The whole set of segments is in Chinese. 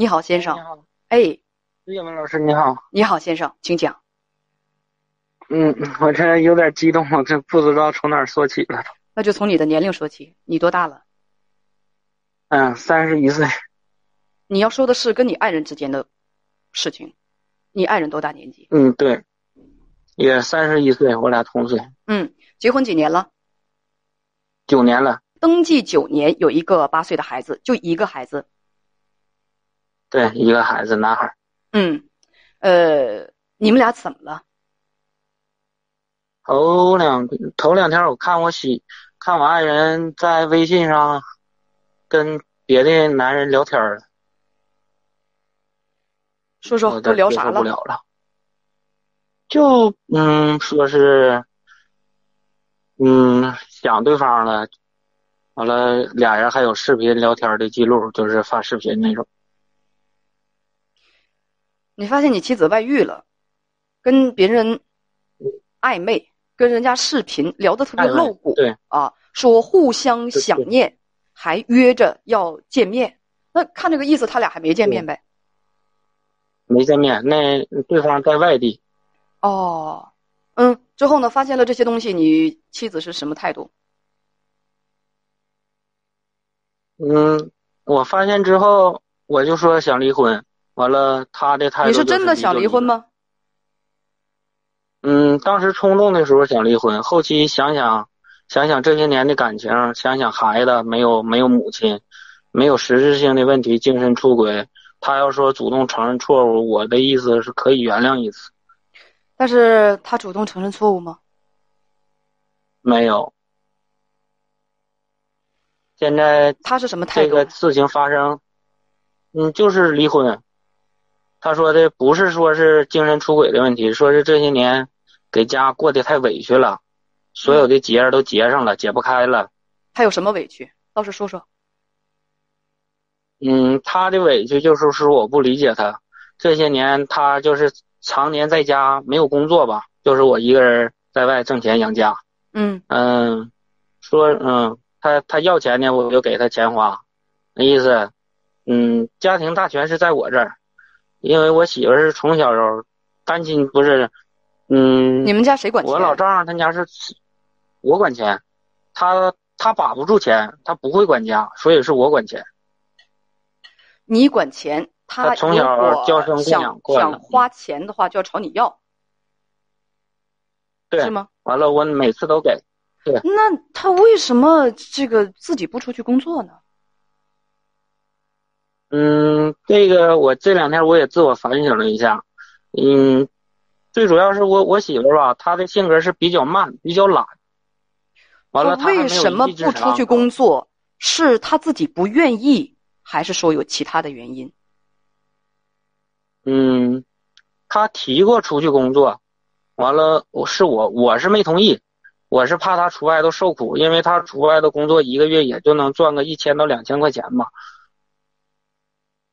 你好，先生你。好，哎，叶文老师你好。你好，先生，请讲。嗯，我这有点激动，我这不知道从哪儿说起了。那就从你的年龄说起。你多大了？嗯，三十一岁。你要说的是跟你爱人之间的事情。你爱人多大年纪？嗯，对，也三十一岁，我俩同岁，嗯，结婚几年了？九年了。登记九年，有一个八岁的孩子，就一个孩子。对，一个孩子，男孩。嗯，呃，你们俩怎么了？头两头两天我看我媳，看我爱人在微信上跟别的男人聊天儿，说说我都聊啥这接受不了？了了。就嗯，说是嗯想对方了，完了俩人还有视频聊天的记录，就是发视频那种。你发现你妻子外遇了，跟别人暧昧，跟人家视频聊得特别露骨，对啊，说互相想念，还约着要见面。那看这个意思，他俩还没见面呗？没见面，那对方在外地。哦，嗯，之后呢，发现了这些东西，你妻子是什么态度？嗯，我发现之后，我就说想离婚。完了，他的态度你是真的想离婚？吗？嗯，当时冲动的时候想离婚，后期想想，想想这些年的感情，想想孩子没有没有母亲，没有实质性的问题，精神出轨。他要说主动承认错误，我的意思是可以原谅一次。但是他主动承认错误吗？没有。现在他是什么态度？这个事情发生，嗯，就是离婚。他说的不是说是精神出轨的问题，说是这些年给家过得太委屈了，所有的结儿都结上了，解不开了。他有什么委屈？倒是说说。嗯，他的委屈就是说我不理解他，这些年他就是常年在家没有工作吧，就是我一个人在外挣钱养家。嗯嗯，说嗯，他他要钱呢，我就给他钱花，那意思，嗯，家庭大权是在我这儿，因为我媳妇儿是从小单亲，不是，嗯，你们家谁管钱？我老丈人他家是，我管钱，他他把不住钱，他不会管家，所以是我管钱。你管钱，他他从小娇生惯养想花钱的话，就要朝你要，对是，吗？完了我每次都给，对那他为什么这个自己不出去工作呢？嗯，这个我这两天我也自我反省了一下，嗯，最主要是我我媳妇儿吧，她的性格是比较慢，比较懒。完了，他为什么不出去工作？是他自己不愿意，还是说有其他的原因？嗯，她提过出去工作，完了，我是我我是没同意，我是怕她出外头受苦，因为她出外头工作一个月也就能赚个一千到两千块钱嘛。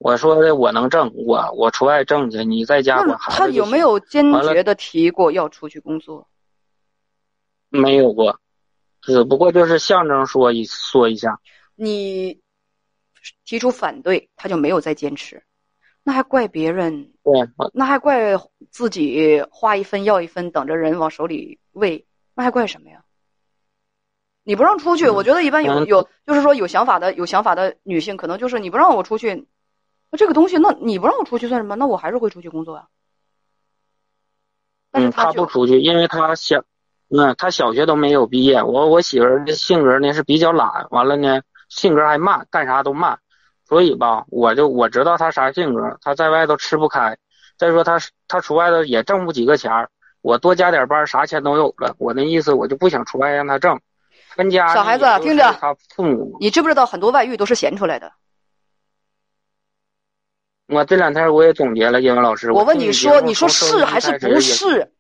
我说的我能挣，我我出外挣去，你在家那管孩子他有没有坚决的提过要出去工作？没有过，只不过就是象征说一说一下。你提出反对，他就没有再坚持，那还怪别人？对，那还怪自己花一分要一分，等着人往手里喂，那还怪什么呀？你不让出去，嗯我觉得一般有嗯有，就是说有想法的有想法的女性，可能就是你不让我出去，那这个东西，那你不让我出去算什么？那我还是会出去工作啊。但是嗯，他不出去，因为他小，嗯，他小学都没有毕业。我我媳妇儿的性格呢是比较懒，完了呢性格还慢，干啥都慢，所以吧，我就我知道他啥性格，他在外头吃不开。再说他他出外头也挣不几个钱儿，我多加点班，啥钱都有了。我那意思我就不想出外让他挣，分家小孩子听着他父母。你知不知道很多外遇都是闲出来的？我这两天我也总结了，英文老师。我问你说，你说是还是不是？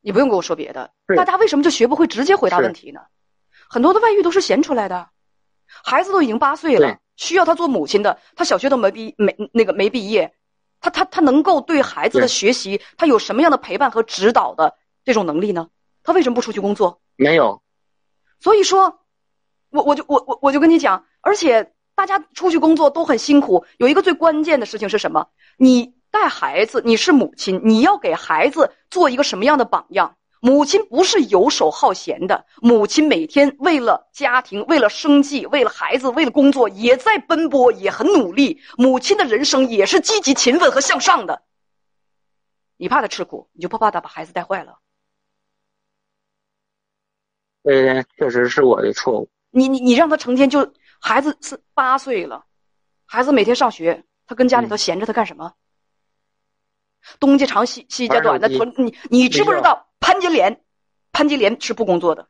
你不用跟我说别的，大家为什么就学不会直接回答问题呢？很多的外遇都是闲出来的，孩子都已经八岁了，需要他做母亲的，他小学都没毕没那个没毕业，他他他能够对孩子的学习，他有什么样的陪伴和指导的这种能力呢？他为什么不出去工作？没有，所以说，我我就我我我就跟你讲，而且大家出去工作都很辛苦，有一个最关键的事情是什么？你带孩子，你是母亲，你要给孩子做一个什么样的榜样？母亲不是游手好闲的，母亲每天为了家庭、为了生计、为了孩子、为了工作，也在奔波，也很努力。母亲的人生也是积极、勤奋和向上的。你怕他吃苦，你就不怕他把孩子带坏了？这确实是我的错误。你你你让他成天就孩子是八岁了，孩子每天上学，他跟家里头闲着，他干什么？东家长西西家短的，你你知不知道？潘金莲，潘金莲是不工作的，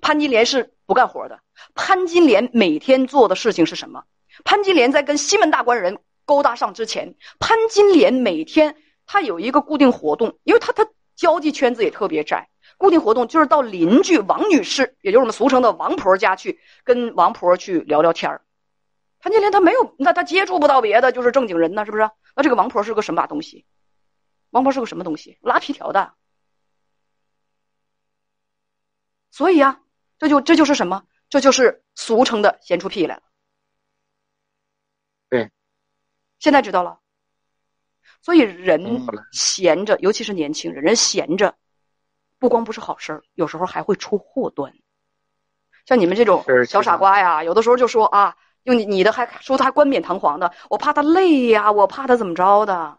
潘金莲是不干活的。潘金莲每天做的事情是什么？潘金莲在跟西门大官人勾搭上之前，潘金莲每天他有一个固定活动，因为他他交际圈子也特别窄，固定活动就是到邻居王女士，也就是我们俗称的王婆家去跟王婆去聊聊天潘金莲她没有，那她接触不到别的，就是正经人呢，是不是？那这个王婆是个什么东西？王婆是个什么东西？拉皮条的。所以啊，这就这就是什么？这就是俗称的闲出屁来了。对，现在知道了。所以人闲着，尤其是年轻人，人闲着，不光不是好事儿，有时候还会出祸端。像你们这种小傻瓜呀，有的时候就说啊，用你你的还说他还冠冕堂皇的，我怕他累呀，我怕他怎么着的。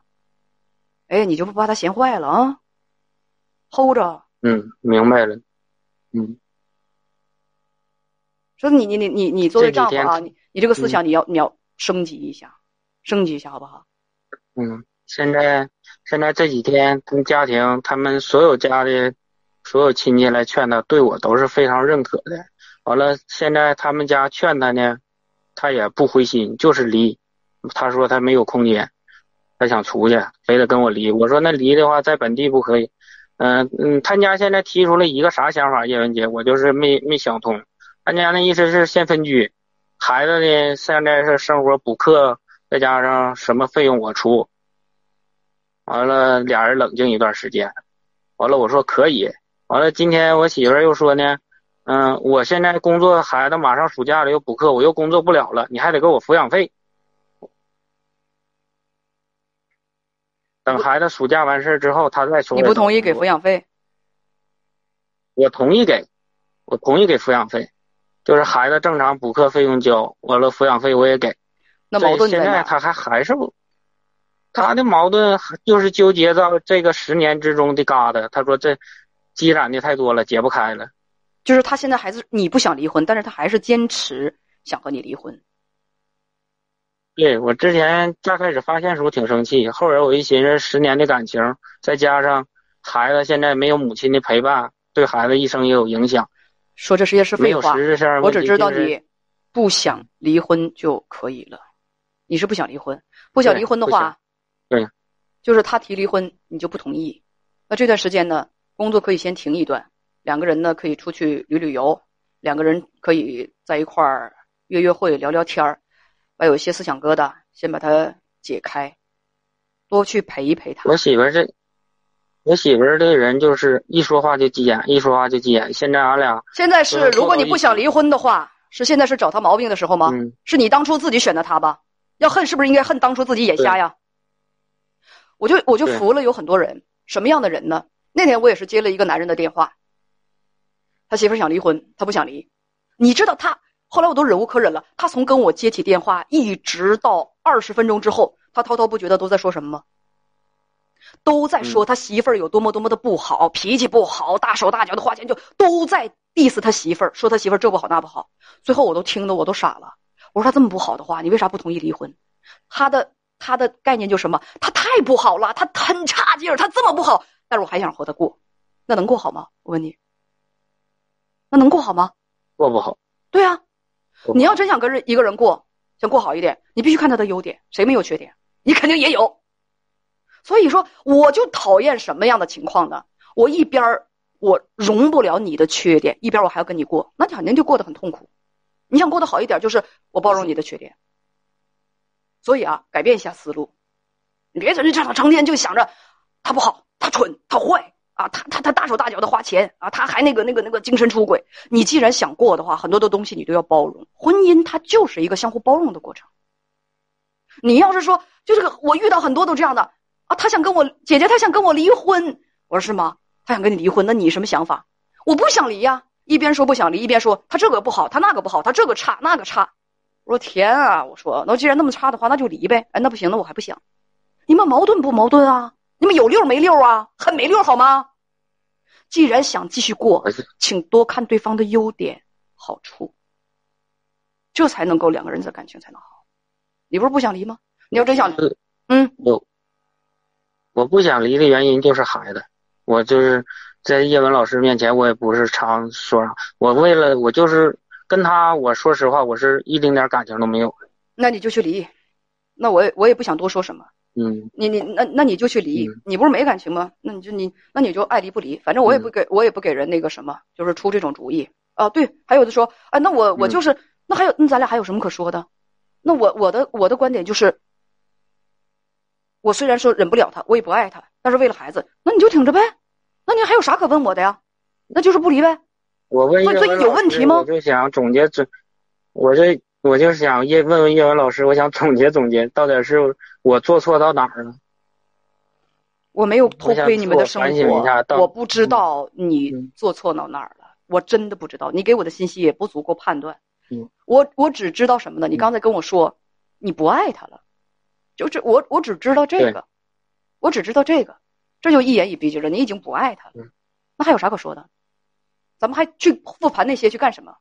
哎，你就不怕他闲坏了啊？hold 着。嗯，明白了。嗯，说你你你你你作为丈夫啊，你你这个思想你要你要升级一下，升级一下好不好？嗯，现在现在这几天跟家庭他们所有家的所有亲戚来劝他，对我都是非常认可的。完了，现在他们家劝他呢，他也不灰心，就是离。他说他没有空间，他想出去，非得跟我离。我说那离的话，在本地不可以。嗯嗯，他家现在提出了一个啥想法？叶文杰，我就是没没想通。他家那意思是先分居，孩子呢现在是生活补课，再加上什么费用我出。完了，俩人冷静一段时间，完了我说可以。完了，今天我媳妇又说呢，嗯，我现在工作，孩子马上暑假了又补课，我又工作不了了，你还得给我抚养费。等孩子暑假完事儿之后，他再说。你不同意给抚养费？我同意给，我同意给抚养费，就是孩子正常补课费用交，完了抚养费我也给。那矛盾现在他还还是不，他的矛盾就是纠结到这个十年之中的疙瘩。他说这积攒的太多了，解不开了。就是他现在还是你不想离婚，但是他还是坚持想和你离婚。对我之前刚开始发现时候挺生气，后来我一寻思，十年的感情，再加上孩子现在没有母亲的陪伴，对孩子一生也有影响。说这些是废话，我只知道你不想离婚就可以了。你是不想离婚？不想离婚的话，对，就是他提离婚，你就不同意。那这段时间呢，工作可以先停一段，两个人呢可以出去旅旅游，两个人可以在一块儿约约会、聊聊天儿。把有一些思想疙瘩先把它解开，多去陪一陪他。我媳妇儿这，我媳妇儿这人就是一说话就急眼，一说话就急眼。现在俺俩现在是，如果你不想离婚的话，是现在是找他毛病的时候吗？是你当初自己选的他吧？要恨是不是应该恨当初自己眼瞎呀？我就我就服了，有很多人什么样的人呢？那天我也是接了一个男人的电话，他媳妇儿想离婚，他不想离，你知道他。后来我都忍无可忍了，他从跟我接起电话一直到二十分钟之后，他滔滔不绝的都在说什么吗？都在说他媳妇儿有多么多么的不好，脾气不好，大手大脚的花钱，就都在 diss 他媳妇儿，说他媳妇儿这不好那不好。最后我都听得我都傻了。我说他这么不好的话，你为啥不同意离婚？他的他的概念就什么？他太不好了，他很差劲儿，他这么不好，但是我还想和他过，那能过好吗？我问你，那能过好吗？过不好。对啊。你要真想跟人一个人过，想过好一点，你必须看他的优点，谁没有缺点？你肯定也有。所以说，我就讨厌什么样的情况呢？我一边我容不了你的缺点，一边我还要跟你过，那肯定就过得很痛苦。你想过得好一点，就是我包容你的缺点。所以啊，改变一下思路，你别整这成天就想着他不好，他蠢，他坏，啊，他他他大手大脚的花钱啊，他还那个那个那个精神出轨。你既然想过的话，很多的东西你都要包容。婚姻它就是一个相互包容的过程。你要是说就这个，我遇到很多都这样的啊，他想跟我姐姐，他想跟我离婚。我说是吗？他想跟你离婚，那你什么想法？我不想离呀，一边说不想离，一边说他这个不好，他那个不好，他这个差那个差。我说天啊！我说那既然那么差的话，那就离呗。哎，那不行，那我还不想。你们矛盾不矛盾啊？你们有六没六啊？很没六好吗？既然想继续过，请多看对方的优点、好处，这才能够两个人的感情才能好。你不是不想离吗？你要真想离，嗯，我我不想离的原因就是孩子。我就是在叶文老师面前，我也不是常说啥。我为了我就是跟他，我说实话，我是一丁点感情都没有。那你就去离，那我也我也不想多说什么。嗯，你你那那你就去离，你不是没感情吗？那你就你那你就爱离不离，反正我也不给我也不给人那个什么，就是出这种主意啊。对，还有的说，哎，那我我就是那还有那咱俩还有什么可说的？那我我的我的观点就是，我虽然说忍不了他，我也不爱他，但是为了孩子，那你就挺着呗。那你还有啥可问我的呀？那就是不离呗。我问所以有问题吗？我就想总结这，我这。我就是想叶问问叶文老师，我想总结总结，到底是我做错到哪儿了？我没有偷窥你们的生活，我不知道你做错到哪儿了，我真的不知道。你给我的信息也不足够判断。我我只知道什么呢？你刚才跟我说你不爱他了，就这我我只知道这个，我只知道这个，这就一言以蔽之了。你已经不爱他了，那还有啥可说的？咱们还去复盘那些去干什么？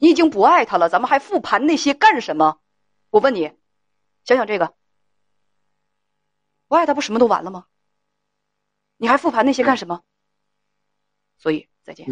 你已经不爱他了，咱们还复盘那些干什么？我问你，想想这个，不爱他不什么都完了吗？你还复盘那些干什么？所以再见。